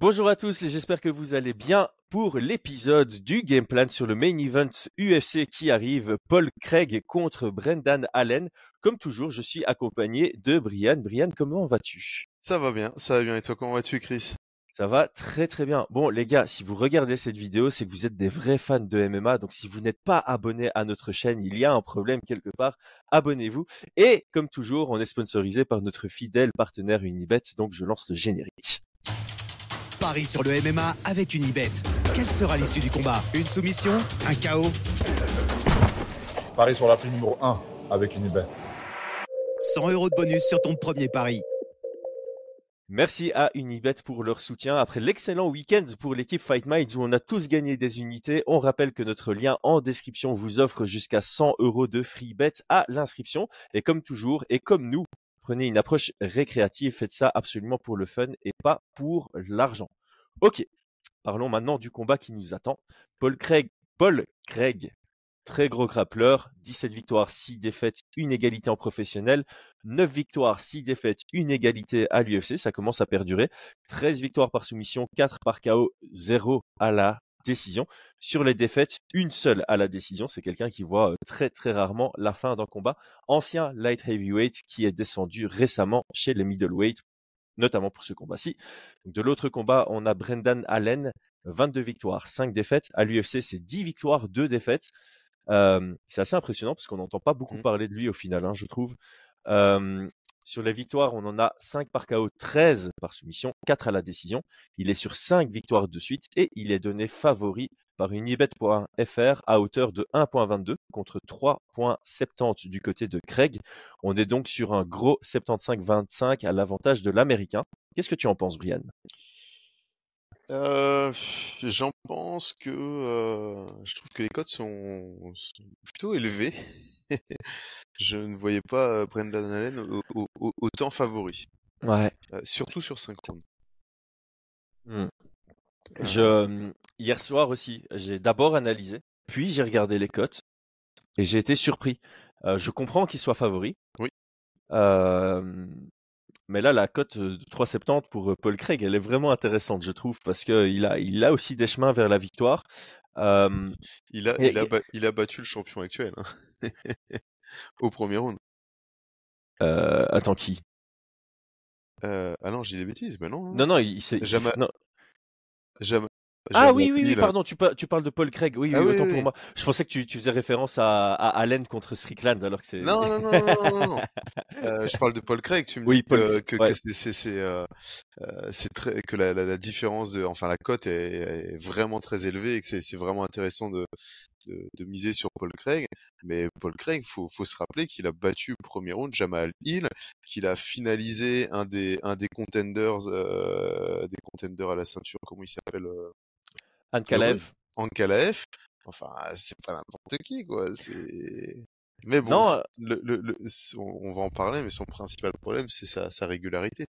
Bonjour à tous et j'espère que vous allez bien pour l'épisode du game plan sur le main event UFC qui arrive, Paul Craig contre Brendan Allen. Comme toujours, je suis accompagné de Brian. Brian, comment vas-tu? Ça va bien, ça va bien. Et toi, comment vas-tu, Chris? Ça va très très bien. Bon, les gars, si vous regardez cette vidéo, c'est que vous êtes des vrais fans de MMA. Donc, si vous n'êtes pas abonné à notre chaîne, il y a un problème quelque part. Abonnez-vous. Et comme toujours, on est sponsorisé par notre fidèle partenaire Unibet. Donc, je lance le générique. Paris sur le MMA avec Unibet. Quelle sera l'issue du combat? Une soumission? Un chaos? Paris sur la prime numéro 1 avec Unibet. 100 euros de bonus sur ton premier pari. Merci à Unibet pour leur soutien. Après l'excellent week-end pour l'équipe Fight Minds où on a tous gagné des unités, on rappelle que notre lien en description vous offre jusqu'à 100 euros de free bet à l'inscription. Et comme toujours, et comme nous, prenez une approche récréative, faites ça absolument pour le fun et pas pour l'argent. Ok, parlons maintenant du combat qui nous attend. Paul Craig, Paul Craig, très gros grappleur, 17 victoires, 6 défaites, une égalité en professionnel, 9 victoires, 6 défaites, une égalité à l'UFC, ça commence à perdurer, 13 victoires par soumission, 4 par KO, 0 à la décision. Sur les défaites, une seule à la décision. C'est quelqu'un qui voit très très rarement la fin d'un combat. Ancien light heavyweight qui est descendu récemment chez les middleweight, notamment pour ce combat-ci. De l'autre combat, on a Brendan Allen, 22 victoires, 5 défaites. À l'UFC, c'est 10 victoires, 2 défaites. Euh, c'est assez impressionnant parce qu'on n'entend pas beaucoup parler de lui au final, hein, je trouve. Euh, sur les victoires, on en a 5 par KO, 13 par soumission, 4 à la décision. Il est sur 5 victoires de suite et il est donné favori par unibet.fr à hauteur de 1.22 contre 3.70 du côté de Craig. On est donc sur un gros 75-25 à l'avantage de l'américain. Qu'est-ce que tu en penses, Brian? Euh, J'en pense que euh, je trouve que les cotes sont, sont plutôt élevées. je ne voyais pas Brendan Allen autant favori. Ouais. Euh, surtout sur 5 rounds. Mmh. Je, hier soir aussi, j'ai d'abord analysé, puis j'ai regardé les cotes et j'ai été surpris. Euh, je comprends qu'il soit favori. Oui. Euh, mais là, la cote de 3,70 pour Paul Craig, elle est vraiment intéressante, je trouve, parce qu'il a, il a aussi des chemins vers la victoire. Euh, il, a, il, a il, a, battu le champion actuel hein. au premier round. attends, qui? Ah non, j'ai des bêtises, mais non. Non, non, il s'est. Jamais... Jamais, ah oui, oui, oui, pardon, tu, tu, parles de Paul Craig. Oui, ah oui, autant pour moi. Je pensais que tu, tu faisais référence à, à, Allen contre Strickland, alors que c'est. Non, non, non, non, non, non. euh, je parle de Paul Craig. Tu me oui, dis Paul... que, ouais. que c'est, c'est, euh, très, que la, la, la, différence de, enfin, la cote est, est, vraiment très élevée et que c'est, vraiment intéressant de, de, de, miser sur Paul Craig. Mais Paul Craig, faut, faut se rappeler qu'il a battu au premier round Jamal Hill, qu'il a finalisé un des, un des contenders, euh, des contenders à la ceinture, comment il s'appelle Ankalaev. Enfin, c'est pas n'importe qui, quoi. C'est. Mais bon, non, le, le, le, on va en parler, mais son principal problème, c'est sa, sa, régularité.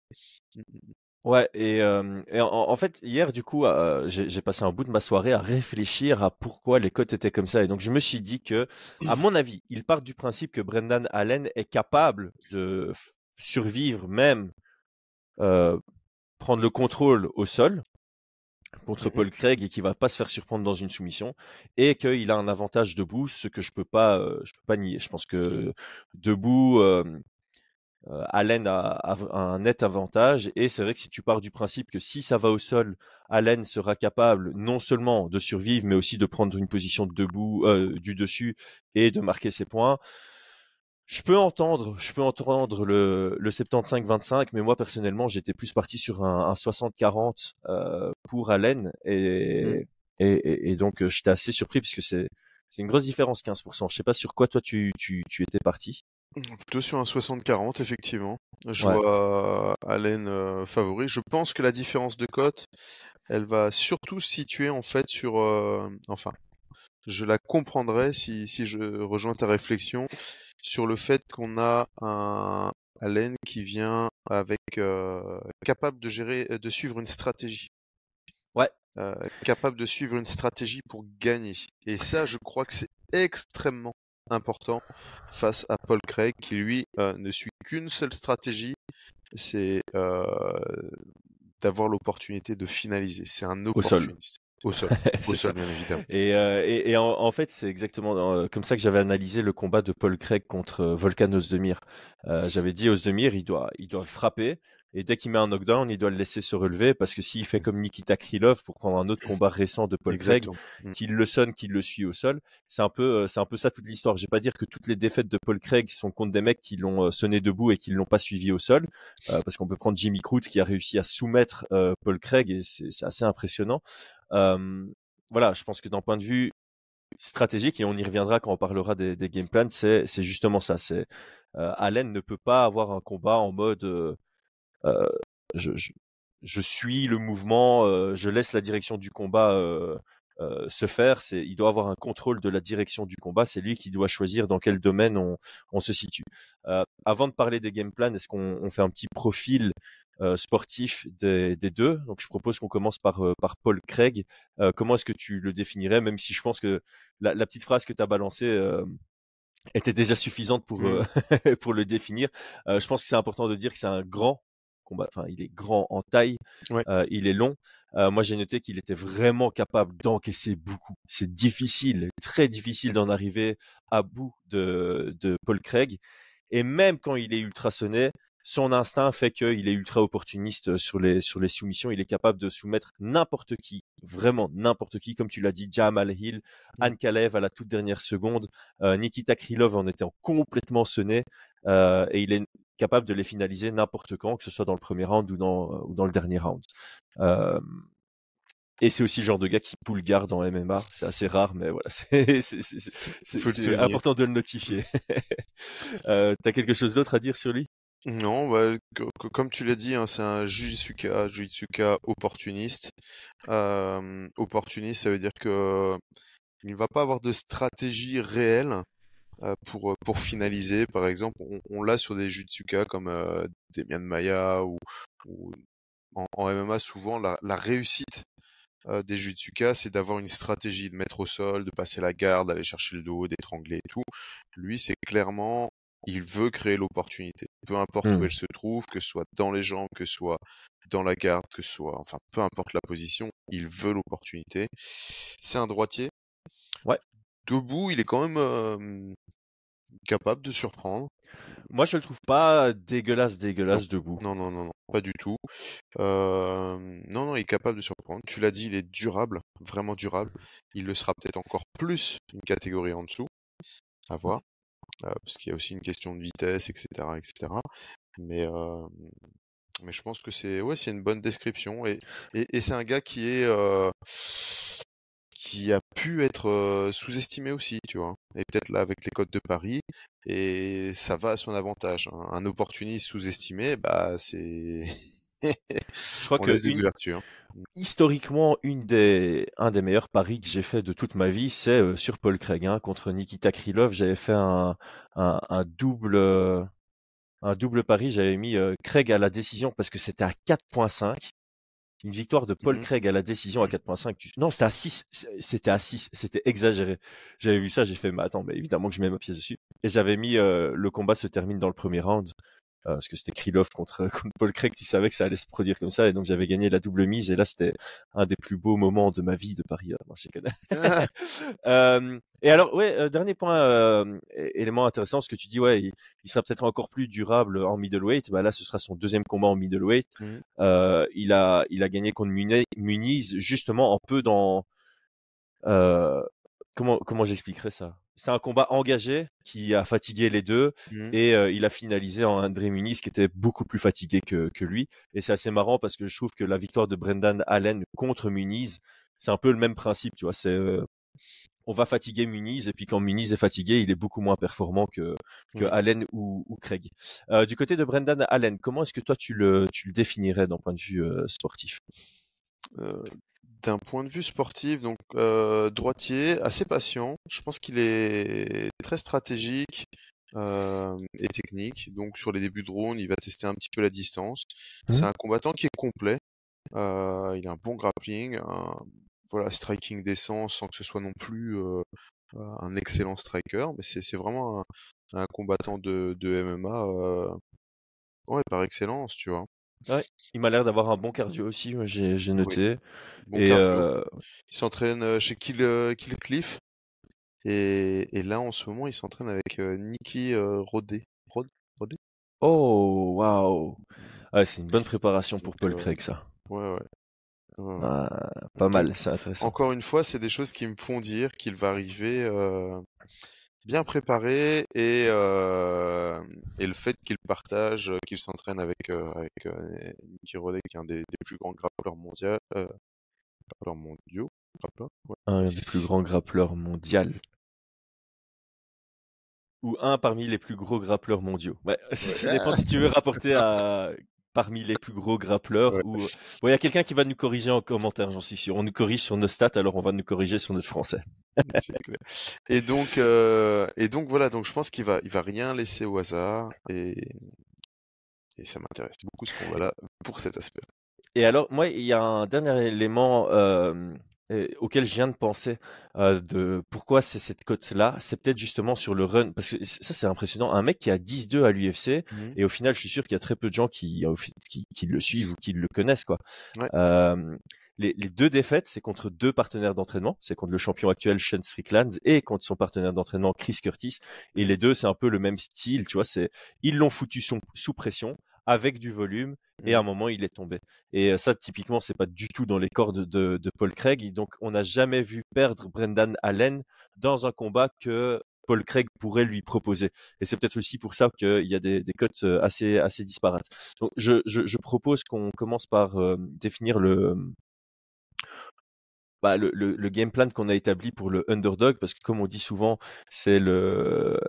Ouais, et, euh, et en, en, fait, hier, du coup, euh, j'ai passé un bout de ma soirée à réfléchir à pourquoi les cotes étaient comme ça. Et donc, je me suis dit que, à mon avis, il part du principe que Brendan Allen est capable de survivre, même euh, prendre le contrôle au sol, contre Paul Craig et qui va pas se faire surprendre dans une soumission et qu'il a un avantage debout, ce que je peux pas, euh, je peux pas nier. Je pense que debout, euh, euh, Allen a, a, un net avantage et c'est vrai que si tu pars du principe que si ça va au sol, Allen sera capable non seulement de survivre mais aussi de prendre une position debout, du dessus et de marquer ses points. Je peux entendre, je peux entendre le, le 75-25, mais moi personnellement, j'étais plus parti sur un, un 60-40 euh, pour Allen et, et, et, et donc j'étais assez surpris puisque c'est c'est une grosse différence, 15%. Je sais pas sur quoi toi tu, tu, tu étais parti. Plutôt sur un 60-40, effectivement. Je ouais. vois Allen euh, favori. Je pense que la différence de cote, elle va surtout se situer en fait sur, euh, enfin, je la comprendrai si, si je rejoins ta réflexion sur le fait qu'on a un Allen qui vient avec euh, capable de gérer, de suivre une stratégie. Ouais. Euh, capable de suivre une stratégie pour gagner. Et ça, je crois que c'est extrêmement important face à Paul Craig qui lui euh, ne suit qu'une seule stratégie, c'est d'avoir l'opportunité de finaliser. C'est un opportuniste. Au sol, au sol, bien évidemment. Et, euh, et, et en, fait, c'est exactement euh, comme ça que j'avais analysé le combat de Paul Craig contre euh, Volkan Ozdemir. Euh, j'avais dit Ozdemir, il doit, il doit frapper, et dès qu'il met un knockdown, il doit le laisser se relever parce que s'il fait comme Nikita Krylov pour prendre un autre combat récent de Paul Craig, mm. qu'il le sonne, qu'il le suit au sol, c'est un peu, c'est un peu ça toute l'histoire. Je vais pas dire que toutes les défaites de Paul Craig sont contre des mecs qui l'ont sonné debout et qui l'ont pas suivi au sol, parce qu'on peut prendre Jimmy Crute qui a réussi à soumettre Paul Craig et c'est assez impressionnant voilà, je pense que d'un point de vue stratégique, et on y reviendra quand on parlera des, game plans, c'est, justement ça. C'est Allen ne peut pas avoir un combat en mode je, suis le mouvement, je laisse la direction du combat se faire. Il doit avoir un contrôle de la direction du combat. C'est lui qui doit choisir dans quel domaine on, se situe. avant de parler des game plans, est-ce qu'on on fait un petit profil sportif des, des, deux. Donc je propose qu'on commence par, euh, par Paul Craig. Euh, comment est-ce que tu le définirais, même si je pense que la, la petite phrase que tu as balancée était déjà suffisante pour, mmh. pour le définir. je pense que c'est important de dire que c'est un grand combat. Enfin, il est grand en taille, il est long. moi, j'ai noté qu'il était vraiment capable d'encaisser beaucoup. C'est difficile, très difficile d'en arriver à bout de, de Paul Craig. Et même quand il est ultra sonné, son instinct fait qu'il est ultra opportuniste sur les, sur les soumissions. Il est capable de soumettre n'importe qui, vraiment n'importe qui, comme tu l'as dit, Jamal Hill, mmh. Anne Kalev à la toute dernière seconde, euh, Nikita Krylov en étant complètement sonné, euh, et il est capable de les finaliser n'importe quand, que ce soit dans le premier round ou dans, ou dans le dernier round. Euh, et c'est aussi le genre de gars qui poule garde en MMA. C'est assez rare, mais voilà, c'est important de le notifier. euh, T'as quelque chose d'autre à dire sur lui? Non, bah, comme tu l'as dit, hein, c'est un Jujitsuka, Jujitsuka opportuniste. opportuniste, ça veut dire que il ne va pas avoir de stratégie réelle pour, pour finaliser. Par exemple, on, l'a sur des Jujitsuka comme euh, Demian Maya ou, en, MMA, souvent la, réussite des Jujitsuka, c'est d'avoir une stratégie, de mettre au sol, de passer la garde, d'aller chercher le dos, d'étrangler et tout. Lui, c'est clairement il veut créer l'opportunité. Peu importe où mmh. elle se trouve, que ce soit dans les jambes, que ce soit dans la garde, que ce soit, enfin, peu importe la position, il veut l'opportunité. C'est un droitier. Ouais. Debout, il est quand même capable de surprendre. Moi, je le trouve pas dégueulasse, dégueulasse debout. Non, non, non, non, pas du tout. non, non, il est capable de surprendre. Tu l'as dit, il est durable, vraiment durable. Il le sera peut-être encore plus une catégorie en dessous. À voir. Euh, parce qu'il y a aussi une question de vitesse, etc., etc. Mais mais je pense que c'est ouais, une bonne description et, et, c'est un gars qui est qui a pu être sous-estimé aussi, tu vois. Et peut-être là avec les codes de Paris, et ça va à son avantage. Hein. Un opportuniste sous-estimé, bah c'est. je crois que des ouvertures historiquement, une des, un des meilleurs paris que j'ai fait de toute ma vie, c'est euh, sur Paul Craig hein, contre Nikita Krylov. J'avais fait un, un, un, double, un double pari. J'avais mis euh, Craig à la décision parce que c'était à 4.5. Une victoire de Paul mmh Craig à la décision à 4.5. Non, c'était à 6. C'était à 6. C'était exagéré. J'avais vu ça, j'ai fait, mais attends, mais évidemment que je mets ma pièce dessus. Et j'avais mis euh, le combat se termine dans le premier round. Euh, parce que c'était Krylov contre, contre, Paul Craig, tu savais que ça allait se produire comme ça, et donc j'avais gagné la double mise, et là c'était un des plus beaux moments de ma vie de Paris. Euh, euh, et alors, ouais, euh, dernier point, euh, élément intéressant, ce que tu dis, ouais, il, sera peut-être encore plus durable en middleweight. Bah là, ce sera son deuxième combat en middleweight. Mmh. il a, il a gagné contre Muniz, justement un peu dans comment comment j'expliquerais ça? C'est un combat engagé qui a fatigué les deux mmh. et euh, il a finalisé en André Muniz qui était beaucoup plus fatigué que, que lui. Et c'est assez marrant parce que je trouve que la victoire de Brendan Allen contre Muniz, c'est un peu le même principe, tu vois? C'est euh, on va fatiguer Muniz et puis quand Muniz est fatigué, il est beaucoup moins performant que, que Allen ou, ou Craig. Euh, du côté de Brendan Allen, comment est-ce que toi tu le, tu le définirais d'un point de vue sportif? D'un point de vue sportif, donc euh, droitier, assez patient. Je pense qu'il est très stratégique euh, et technique. Donc sur les débuts de round, il va tester un petit peu la distance. Mmh. C'est un combattant qui est complet. Euh, il a un bon grappling, un voilà striking décent sans que ce soit non plus euh, un excellent striker, mais c'est vraiment un, un, combattant de, de MMA euh, ouais par excellence, tu vois. Ouais, il m'a l'air d'avoir un bon cardio aussi, j'ai noté. Bon et euh... Il s'entraîne chez Kill, Kill Cliff. Et, et, là, en ce moment, il s'entraîne avec Nicky Rodé. Rodé Oh, waouh c'est une bonne préparation pour Paul Craig, ça. Ouais, ouais. Ah, pas mal, c'est intéressant. Encore une fois, c'est des choses qui me font dire qu'il va arriver euh, bien préparé et, euh, et le fait qu'il partage, qu'il s'entraîne avec, euh, avec Nicky Rodé, qui est un des, plus grands grappleurs mondiaux. grappleurs mondiaux Un des plus grands grappleurs mondiaux ou un parmi les plus gros grappleurs mondiaux. Ouais, ça dépend si tu veux rapporter à parmi les plus gros grappleurs. Ou... il y a quelqu'un qui va nous corriger en commentaire, j'en suis sûr. On nous corrige sur nos stats, alors on va nous corriger sur notre français. et donc, euh, et donc voilà, donc je pense qu'il va, il va rien laisser au hasard et, et ça m'intéresse beaucoup ce qu'on voit là pour cet aspect. Et alors, moi, il y a un dernier élément euh, auquel je viens de penser euh, de pourquoi c'est cette cote-là. C'est peut-être justement sur le run, parce que ça, c'est impressionnant. Un mec qui a 10-2 à l'UFC, mmh et au final, je suis sûr qu'il y a très peu de gens qui, qui, qui, le suivent ou qui le connaissent. quoi. Euh, les, les, deux défaites, c'est contre deux partenaires d'entraînement. C'est contre le champion actuel Sean Strickland et contre son partenaire d'entraînement Chris Curtis. Et les deux, c'est un peu le même style. Tu vois, c'est ils l'ont foutu sous pression avec du volume et à un mmh. moment il est tombé. Et ça typiquement c'est pas du tout dans les cordes de, Paul Craig. Donc on n'a jamais vu perdre Brendan Allen dans un combat que Paul Craig pourrait lui proposer. Et c'est peut-être aussi pour ça qu'il y a des, cotes assez, assez disparates. Donc je, propose qu'on commence par définir le, bah, le, le, game plan qu'on a établi pour le underdog, parce que comme on dit souvent, c'est le,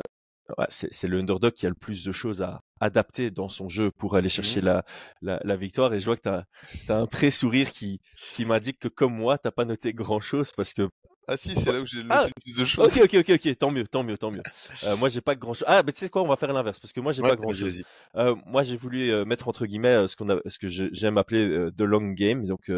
c'est le underdog qui a le plus de choses à adapter dans son jeu pour aller mmh chercher la, la, victoire. Et je vois que tu as, as, un pré-sourire qui, qui m'indique que comme moi, tu pas noté grand-chose parce que ah si, c'est là où j'ai ah, le plus de choses. Ok, ok, ok, ok, tant mieux, tant mieux, tant mieux. Euh, moi, j'ai pas grand chose. Ah, mais tu sais quoi, on va faire l'inverse parce que moi, j'ai pas grand chose. Euh, moi, j'ai voulu euh, mettre entre guillemets euh, ce qu'on a, ce que j'aime appeler the long game, donc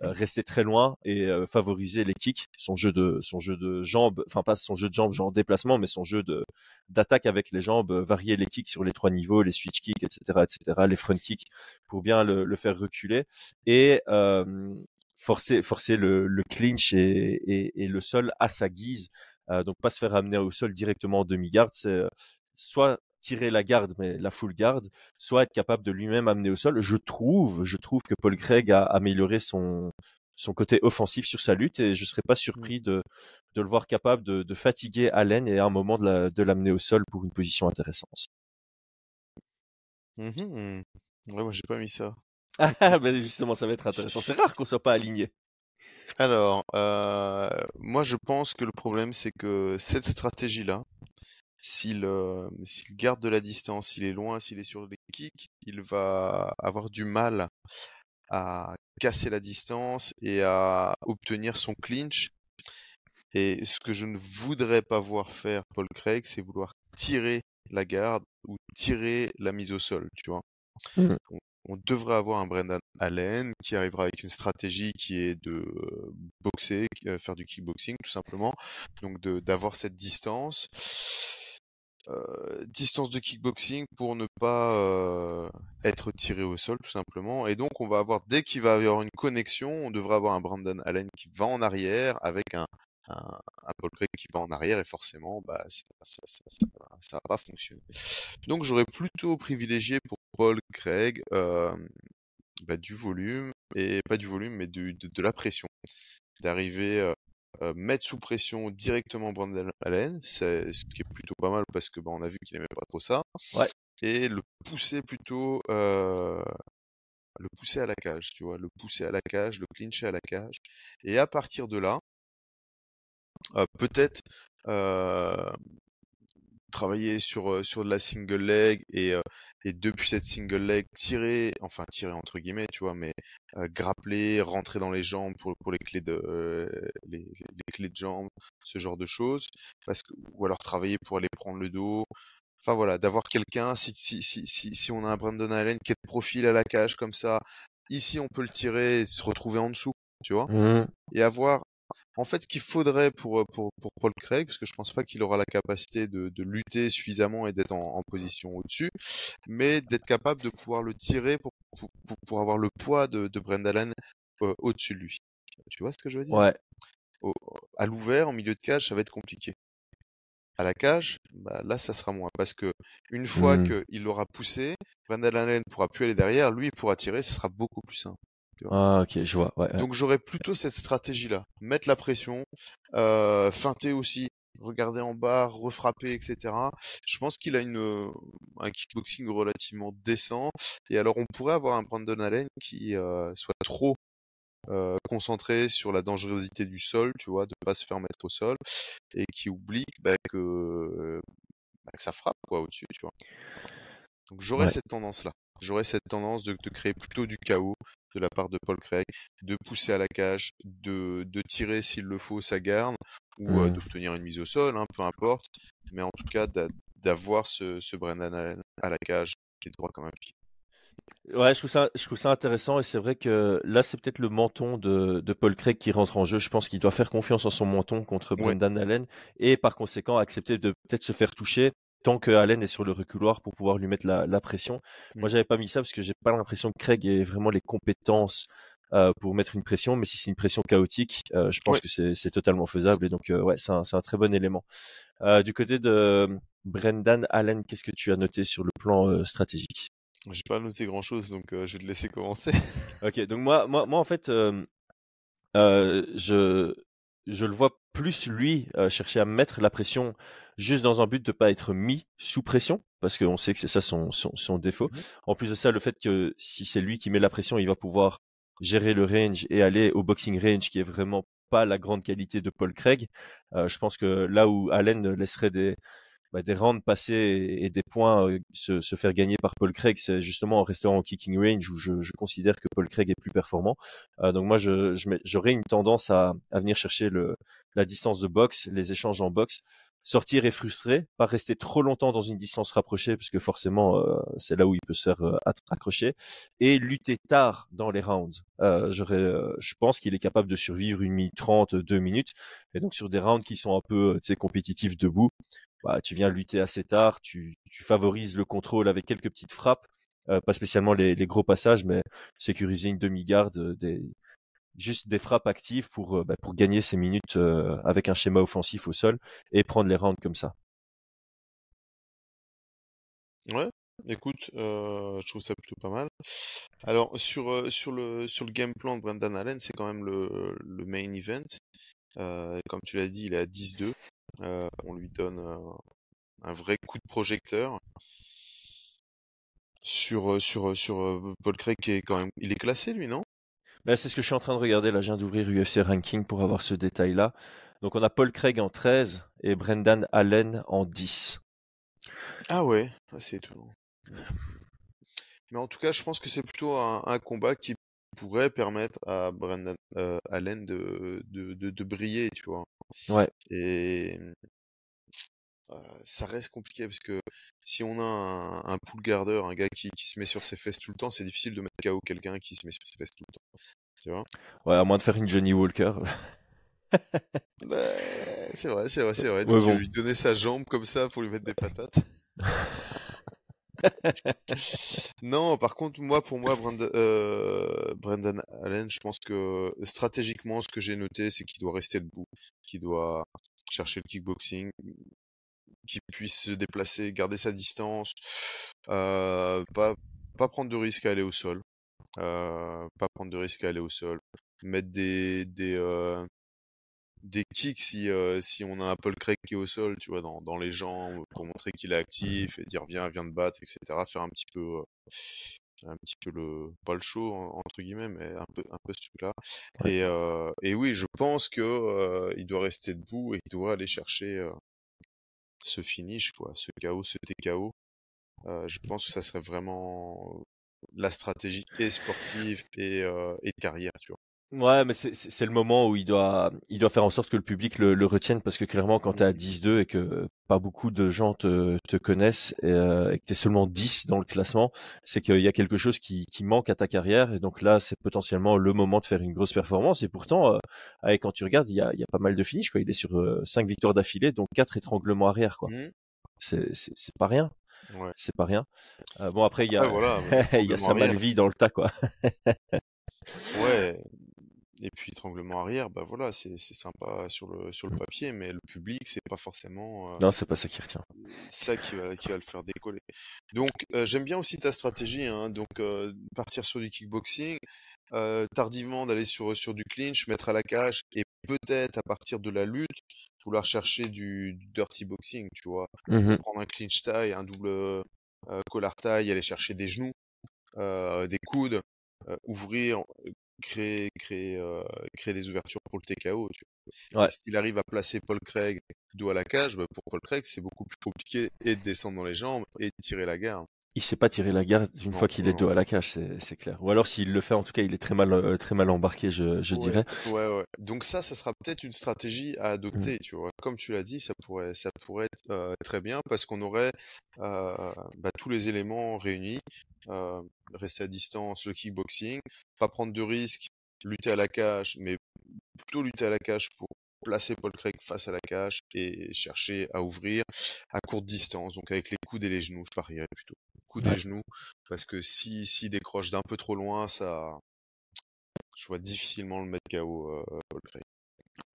rester très loin et favoriser les kicks, son jeu de, son jeu de jambes, enfin pas son jeu de jambes genre déplacement, mais son jeu de d'attaque avec les jambes, varier les kicks sur les trois niveaux, les switch kicks, etc., etc., les front kicks pour bien le, le faire reculer et forcer, forcer le, le clinch et, et, et, le sol à sa guise. Euh, donc pas se faire amener au sol directement en demi-garde, c'est euh, soit tirer la garde, mais la full garde, soit être capable de lui-même amener au sol. Je trouve, je trouve que Paul Craig a amélioré son, son côté offensif sur sa lutte et je serais pas mmh. surpris de, de le voir capable de, de fatiguer Allen et à un moment de l'amener au sol pour une position intéressante. Mmh ouais, moi j'ai pas mis ça. Ah, ben justement, ça va être intéressant. C'est rare qu'on soit pas aligné. Alors, euh, moi je pense que le problème c'est que cette stratégie-là, s'il euh, s'il garde de la distance, s'il est loin, s'il est sur les kicks, il va avoir du mal à casser la distance et à obtenir son clinch. Et ce que je ne voudrais pas voir faire Paul Craig, c'est vouloir tirer la garde ou tirer la mise au sol, tu vois. Mmh on devrait avoir un Brendan Allen qui arrivera avec une stratégie qui est de boxer, faire du kickboxing tout simplement, donc d'avoir cette distance. distance de kickboxing pour ne pas être tiré au sol tout simplement et donc on va avoir dès qu'il va y avoir une connexion on devrait avoir un Brandon Allen qui va en arrière avec un, un, Paul Craig qui va en arrière et forcément bah, ça, ça, va pas fonctionner. Donc j'aurais plutôt privilégié pour Paul Craig euh, bah, du volume et pas du volume mais de, de, la pression, d'arriver euh, euh, mettre sous pression directement Brandon Allen, c'est ce qui est plutôt pas mal parce que bah, on a vu qu'il aimait pas trop ça, ouais. et le pousser plutôt le pousser à la cage, tu vois, le pousser à la cage, le clincher à la cage, et à partir de là, peut-être travailler sur sur de la single leg et et depuis cette single leg tirer enfin tirer entre guillemets tu vois mais grappler rentrer dans les jambes pour pour les clés de les, les, clés de jambes ce genre de choses. Parce que ou alors travailler pour aller prendre le dos. Enfin voilà d'avoir quelqu'un si, si si si si on a un Brandon Allen qui est de profil à la cage comme ça ici on peut le tirer et se retrouver en dessous tu vois. Mmh. et avoir En fait, ce qu'il faudrait pour, pour, pour Paul Craig, parce que je pense pas qu'il aura la capacité de, de lutter suffisamment et d'être en, position au-dessus, mais d'être capable de pouvoir le tirer pour, pour, pour, avoir le poids de, de Brendan au-dessus de lui. Tu vois ce que je veux dire? Ouais. à l'ouvert, en milieu de cage, ça va être compliqué. À la cage, bah, là, ça sera moins. Parce que une fois mmh. qu'il l'aura poussé, Brendan Allen pourra plus aller derrière, lui, il pourra tirer, ça sera beaucoup plus simple. Ah, ok, je vois. Donc j'aurais plutôt cette stratégie-là. Mettre la pression, euh, feinter aussi, regarder en bas, refrapper, etc. Je pense qu'il a une, un kickboxing relativement décent. Et alors on pourrait avoir un Brandon Allen qui euh, soit trop euh, concentré sur la dangerosité du sol, tu vois, de pas se faire mettre au sol, et qui oublie bah, que, bah, que ça frappe quoi au-dessus, tu vois. Donc j'aurais cette tendance-là. J'aurais cette tendance de, de, créer plutôt du chaos de la part de Paul Craig, de pousser à la cage, de, de tirer s'il le faut sa garde, ou euh, mmh. d'obtenir une mise au sol, hein, peu importe. Mais en tout cas, d'avoir ce, ce Brennan à la cage qui est droit comme un pied. Ouais, je trouve ça, je trouve ça intéressant et c'est vrai que là, c'est peut-être le menton de, de, Paul Craig qui rentre en jeu. Je pense qu'il doit faire confiance en son menton contre Brendan Allen et par conséquent accepter de peut-être se faire toucher tant que Allen est sur le reculoir pour pouvoir lui mettre la, la pression. Moi, j'avais pas mis ça parce que j'ai pas l'impression que Craig ait vraiment les compétences euh, pour mettre une pression, mais si c'est une pression chaotique, euh, je pense que c'est totalement faisable et donc euh, ouais, c'est un, un, très bon élément. Du côté de Brendan Allen, qu'est-ce que tu as noté sur le plan stratégique? J'ai pas noté grand chose, donc je vais te laisser commencer. ok, donc moi, moi, moi en fait, je je le vois plus lui chercher à mettre la pression juste dans un but de pas être mis sous pression parce qu'on sait que c'est ça son, son, son défaut. Mmh en plus de ça, le fait que si c'est lui qui met la pression, il va pouvoir gérer le range et aller au boxing range qui est vraiment pas la grande qualité de Paul Craig. Euh, je pense que là où Allen laisserait des, bah, des rounds passer et, des points euh, se, se, faire gagner par Paul Craig, c'est justement en restant en kicking range où je, je, considère que Paul Craig est plus performant. Euh, donc moi, j'aurais je, une tendance à, à venir chercher le, la distance de boxe, les échanges en boxe, sortir et frustré, pas rester trop longtemps dans une distance rapprochée, puisque forcément euh, c'est là où il peut se faire euh, accrocher, et lutter tard dans les rounds. Euh, je pense qu'il est capable de survivre une minute trente, deux minutes, et donc sur des rounds qui sont un peu compétitifs debout, bah, tu viens lutter assez tard, tu, tu favorises le contrôle avec quelques petites frappes, pas spécialement les, les, gros passages, mais sécuriser une demi-garde, des, juste des frappes actives pour, euh, bah, pour gagner ces minutes euh, avec un schéma offensif au sol et prendre les rounds comme ça. Ouais, écoute, euh, je trouve ça plutôt pas mal. Alors sur, sur, le, sur le game plan de Brendan Allen, c'est quand même le, le main event. comme tu l'as dit, il est à 10-2. on lui donne un vrai coup de projecteur sur, sur, sur Paul Craig qui est quand même. Il est classé lui, non? Là, c'est ce que je suis en train de regarder. Là, je viens d'ouvrir UFC Ranking pour avoir ce détail-là. Donc, on a Paul Craig en 13 et Brendan Allen en 10. Ah ouais, ah, c'est étonnant. Mais en tout cas, je pense que c'est plutôt un, combat qui pourrait permettre à Brendan euh, Allen de, de, de, briller, tu vois. Ouais. Et ça reste compliqué parce que si on a un, un pool garder, un gars qui, qui, se met sur ses fesses tout le temps, c'est difficile de mettre KO quelqu'un qui se met sur ses fesses tout le temps. Tu vois? Ouais, à moins de faire une Johnny Walker. c'est vrai, c'est vrai, c'est vrai. Donc, lui donner sa jambe comme ça pour lui mettre des patates. non, par contre, moi, pour moi, Brandon, euh, Brendan Allen, je pense que stratégiquement, ce que j'ai noté, c'est qu'il doit rester debout, qu'il doit chercher le kickboxing, qui puisse se déplacer, garder sa distance, euh, pas, pas prendre de risque à aller au sol, euh, pas prendre de risque à aller au sol, mettre des, des, euh, des kicks si, si on a un Paul Craig qui est au sol, tu vois, dans, dans les jambes, pour montrer qu'il est actif et dire viens, viens de battre, etc. Faire un petit peu, un petit peu le, pas le show, entre guillemets, mais un peu, un peu ce truc-là. Et, euh, et oui, je pense que il doit rester debout et il doit aller chercher ce finish, quoi, ce KO, ce TKO. Euh, je pense que ça serait vraiment la stratégie sportive et, euh, et carrière, tu vois. Ouais, mais c'est le moment où il doit, il doit faire en sorte que le public le, le retienne parce que clairement, quand tu es à 10-2 et que pas beaucoup de gens te, te connaissent et, euh, et que tu es seulement 10 dans le classement, c'est qu'il y a quelque chose qui, qui manque à ta carrière. Et donc là, c'est potentiellement le moment de faire une grosse performance. Et pourtant, euh, quand tu regardes, il y a, il y a pas mal de finishes. Quoi. Il est sur 5 euh, victoires d'affilée, donc 4 étranglements arrière. quoi. Mmh. C'est pas rien. Ouais. C'est pas rien. Euh, bon, après, il y a, voilà, il y a dans le tas, quoi. ouais, et puis étranglement arrière, bah voilà, c'est sympa sur le, sur le papier, mais le public, c'est pas forcément. Euh, non, c'est pas ça qui retient. Ça qui va, qui va le faire décoller. Donc, euh, j'aime bien aussi ta stratégie, hein, donc euh, partir sur du kickboxing, tardivement d'aller sur, sur du clinch, mettre à la cage, et peut-être à partir de la lutte, vouloir chercher du, dirty boxing, tu vois. Mmh prendre un clinch taille, un double collar taille, aller chercher des genoux, des coudes, ouvrir, créer, créer, euh, créer des ouvertures pour le TKO. Tu vois. Ouais. S'il arrive à placer Paul Craig dos à la cage, bah pour Paul Craig, c'est beaucoup plus compliqué et de descendre dans les jambes et de tirer la garde il sait pas tirer la garde une fois qu'il est dos à la cage, c'est clair. Ou alors s'il le fait, en tout cas, il est très mal, euh, très mal embarqué, je, je dirais. Ouais, ouais. Donc ça, ça sera peut-être une stratégie à adopter, mmh. tu vois. Comme tu l'as dit, ça pourrait, ça pourrait être euh, très bien parce qu'on aurait euh, bah, tous les éléments réunis. rester à distance, le kickboxing, pas prendre de risques, lutter à la cage, mais plutôt lutter à la cage pour placer Paul Craig face à la cage et chercher à ouvrir à courte distance, donc avec les coudes et les genoux, je parierais plutôt. Coudes et genoux, parce que si, si décroche d'un peu trop loin, ça, je vois difficilement le mettre KO euh.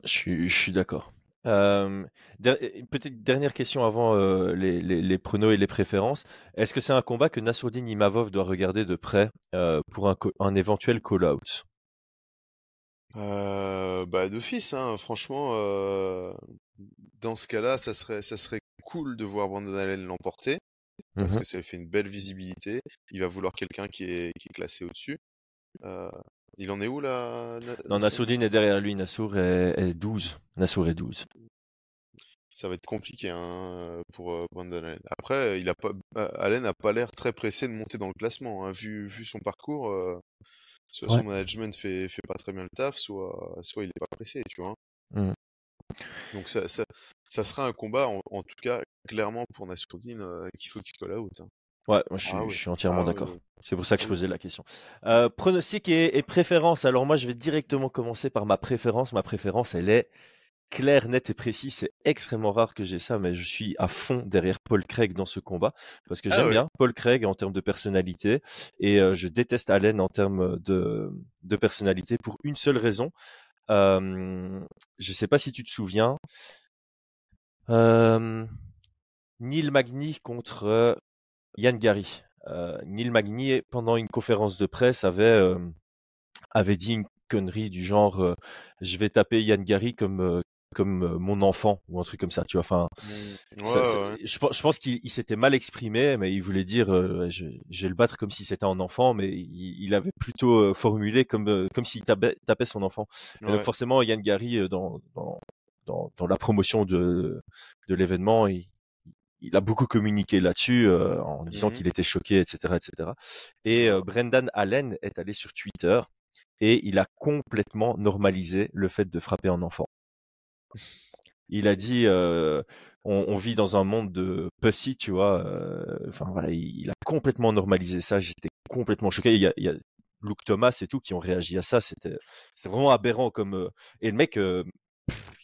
Je suis, je suis d'accord. Euh, Peut-être dernière question avant euh, les, les, les, pronos et les préférences. Est-ce que c'est un combat que Nassourdine Imavov doit regarder de près euh, pour un, un éventuel call-out? Bah d'office, hein, franchement, dans ce cas-là, ça serait, ça serait cool de voir Brandon Allen l'emporter parce mmh que ça fait une belle visibilité. Il va vouloir quelqu'un qui est, qui est classé au-dessus. Euh, il en est où là Non, Nassourdine est derrière lui. Nassour est, est 12. Nassour est 12. Ça va être compliqué hein, pour euh, Brandon Allen. Après, il a pas, Allen n'a pas l'air très pressé de monter dans le classement. Hein. Vu, vu son parcours, euh, soit son management fait, fait pas très bien le taf, soit, soit il est pas pressé, tu vois? Mmh. Donc ça, ça, ça, sera un combat, en, tout cas, clairement pour Nassourdine, euh, qu'il faut qu'il call out. Hein. Ouais, moi je, ah suis, entièrement ah d'accord. C'est pour ça que je posais la question. Euh, pronostic et, et, préférence. Alors moi je vais directement commencer par ma préférence. Ma préférence, elle est clair, net et précis. C'est extrêmement rare que j'ai ça, mais je suis à fond derrière Paul Craig dans ce combat parce que ah j'aime bien Paul Craig en termes de personnalité et euh, je déteste Allen en termes de, de personnalité pour une seule raison. Je sais pas si tu te souviens. Neil Magny contre Yann Gary. Neil Magny, pendant une conférence de presse, avait, avait dit une connerie du genre je vais taper Yann Gary comme comme mon enfant ou un truc comme ça tu vois enfin mmh. Je, je, pense qu'il s'était mal exprimé mais il voulait dire je, vais le battre comme si c'était un enfant mais il, avait plutôt formulé comme comme s'il tapait, son enfant. Donc forcément Yann Gary dans, dans, dans, dans la promotion de de l'événement il, il a beaucoup communiqué là-dessus en disant mmh qu'il était choqué etc etc et Brendan Allen est allé sur Twitter et il a complètement normalisé le fait de frapper un enfant il a dit on, vit dans un monde de pussy, tu vois. Enfin voilà, il, a complètement normalisé ça. J'étais complètement choqué. Il y, a, Luke Thomas et tout qui ont réagi à ça. C'était vraiment aberrant comme. Et le mec,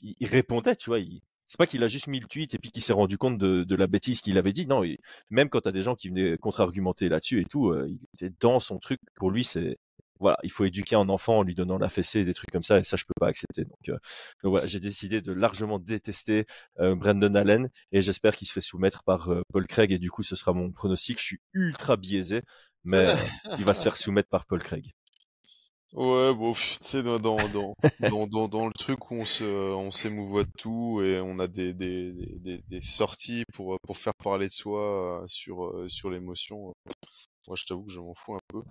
il, répondait, tu vois. C'est pas qu'il a juste mis le tweet et puis qu'il s'est rendu compte de, de la bêtise qu'il avait dit. Non, même quand tu as des gens qui venaient contre-argumenter là-dessus et tout, il était dans son truc. Pour lui, c'est voilà, il faut éduquer un enfant en lui donnant la fessée, des trucs comme ça, et ça, je peux pas accepter. Donc, euh, voilà, j'ai décidé de largement détester euh, Brandon Allen, et j'espère qu'il se fait soumettre par euh, Paul Craig, et du coup, ce sera mon pronostic. Je suis ultra biaisé, mais il va se faire soumettre par Paul Craig. Ouais, bon, tu sais, dans, dans, dans, dans, le truc où on se, on s'émouvoit de tout et on a des, des, des, des, sorties pour, pour faire parler de soi sur, sur l'émotion. Moi, je t'avoue que je m'en fous un peu.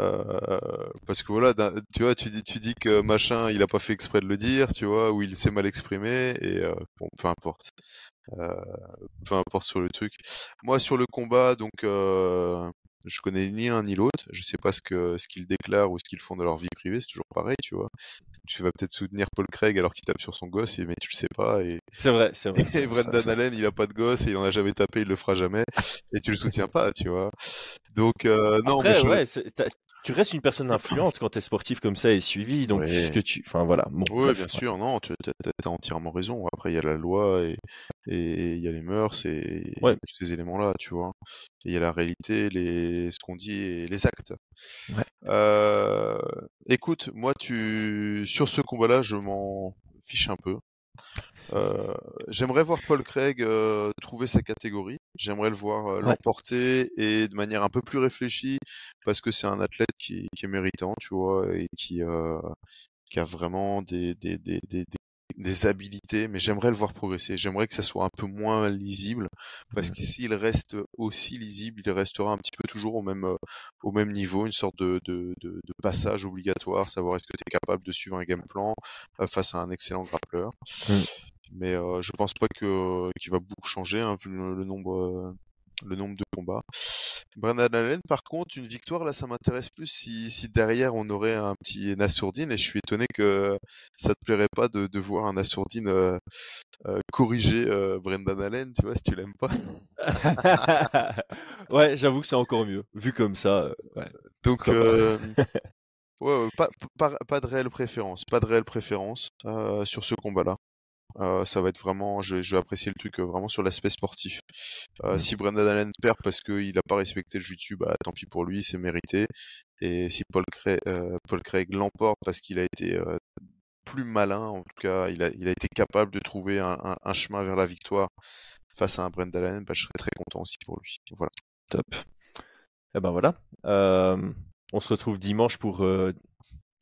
Euh, parce que voilà, tu vois, tu dis, tu dis que machin, il a pas fait exprès de le dire, tu vois, ou il s'est mal exprimé, et euh, bon, peu importe. Euh, peu importe sur le truc. Moi, sur le combat, donc, Je connais ni l'un ni l'autre. Je sais pas ce que ce qu'ils déclarent ou ce qu'ils font dans leur vie privée. C'est toujours pareil, tu vois. Tu vas peut-être soutenir Paul Craig alors qu'il tape sur son gosse, mais tu le sais pas. Et... C'est vrai, c'est vrai. Et Brendan Allen, il a pas de gosse et il en a jamais tapé, il le fera jamais. Et tu le soutiens pas, tu vois. Donc euh, non, mais ouais, tu restes une personne influente quand tu es sportif comme ça et suivi. Donc, que tu. Enfin, voilà. oui, bien sûr, non, tu as, entièrement raison. Après, il y a la loi et il y a les mœurs et tous ces éléments-là, tu vois. il y a la réalité, les, ce qu'on dit et les actes. Euh, écoute, moi, tu sur ce combat-là, je m'en fiche un peu. Euh, j'aimerais voir Paul Craig euh, trouver sa catégorie. J'aimerais le voir euh, l'emporter et de manière un peu plus réfléchie parce que c'est un athlète qui, qui, est méritant, tu vois, et qui, qui a vraiment des, des, des, des, des habilités, mais j'aimerais le voir progresser. J'aimerais que ça soit un peu moins lisible, parce que s'il reste aussi lisible, il restera un petit peu toujours au même au même niveau, une sorte de, de, de, de passage obligatoire, savoir est-ce que tu es capable de suivre un game plan face à un excellent grappleur. Mmh. Mais euh, je pense pas que qu'il va beaucoup changer hein, vu le, nombre le nombre de combats. Brendan Allen, par contre, une victoire là, ça m'intéresse plus si, si derrière on aurait un petit Nassourdine et je suis étonné que ça te plairait pas de, de voir un Nassourdine euh, euh, corriger euh, Brendan Allen, tu vois, si tu l'aimes pas. ouais, j'avoue que c'est encore mieux, vu comme ça. Ouais. Donc, ouais, ouais, pas, pas, pas, de réelle préférence, pas de réelle préférence sur ce combat-là. Euh, ça va être vraiment, je, je, vais apprécier le truc euh, vraiment sur l'aspect sportif. Euh, mmh. Si Brendan Allen perd parce qu'il n'a pas respecté le jiu bah tant pis pour lui, c'est mérité. Et si Paul Craig, Paul Craig l'emporte parce qu'il a été plus malin, en tout cas, il a, il a été capable de trouver un, un, un chemin vers la victoire face à un Brendan Allen, bah, je serais très content aussi pour lui. Voilà. Top. Et eh ben voilà. on se retrouve dimanche pour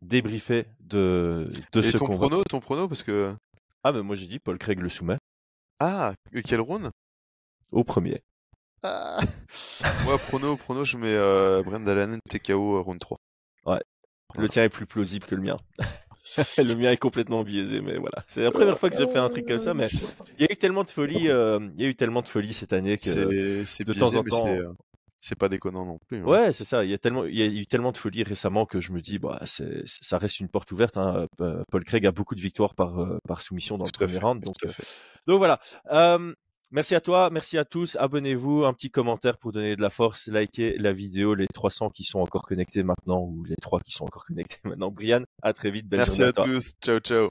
débriefer de, de Et ce ton prono, ton prono, parce que ah, mais moi j'ai dit Paul Craig le soumet. Ah, quel round? Au premier. Ah Moi, prono, prono, je mets euh, Brendan TKO euh, round 3. Ouais. Le tien est plus plausible que le mien. le mien est complètement biaisé, mais voilà. C'est la première fois que j'ai fait un truc comme ça, mais il y a eu tellement de folie, euh, il y a eu tellement de folie cette année que de temps en temps, euh, c'est pas déconnant non plus. Hein. Ouais, c'est ça. Il y a tellement, il y a eu tellement de folie récemment que je me dis, bah, c'est, ça reste une porte ouverte. Hein. Paul Craig a beaucoup de victoires par, euh, par soumission dans le premier round. Donc, euh, donc voilà. merci à toi, merci à tous. Abonnez-vous, un petit commentaire pour donner de la force, likez la vidéo, les 300 qui sont encore connectés maintenant ou les 3 qui sont encore connectés maintenant. Brian, à très vite. Belle merci à, tous. Ciao, ciao.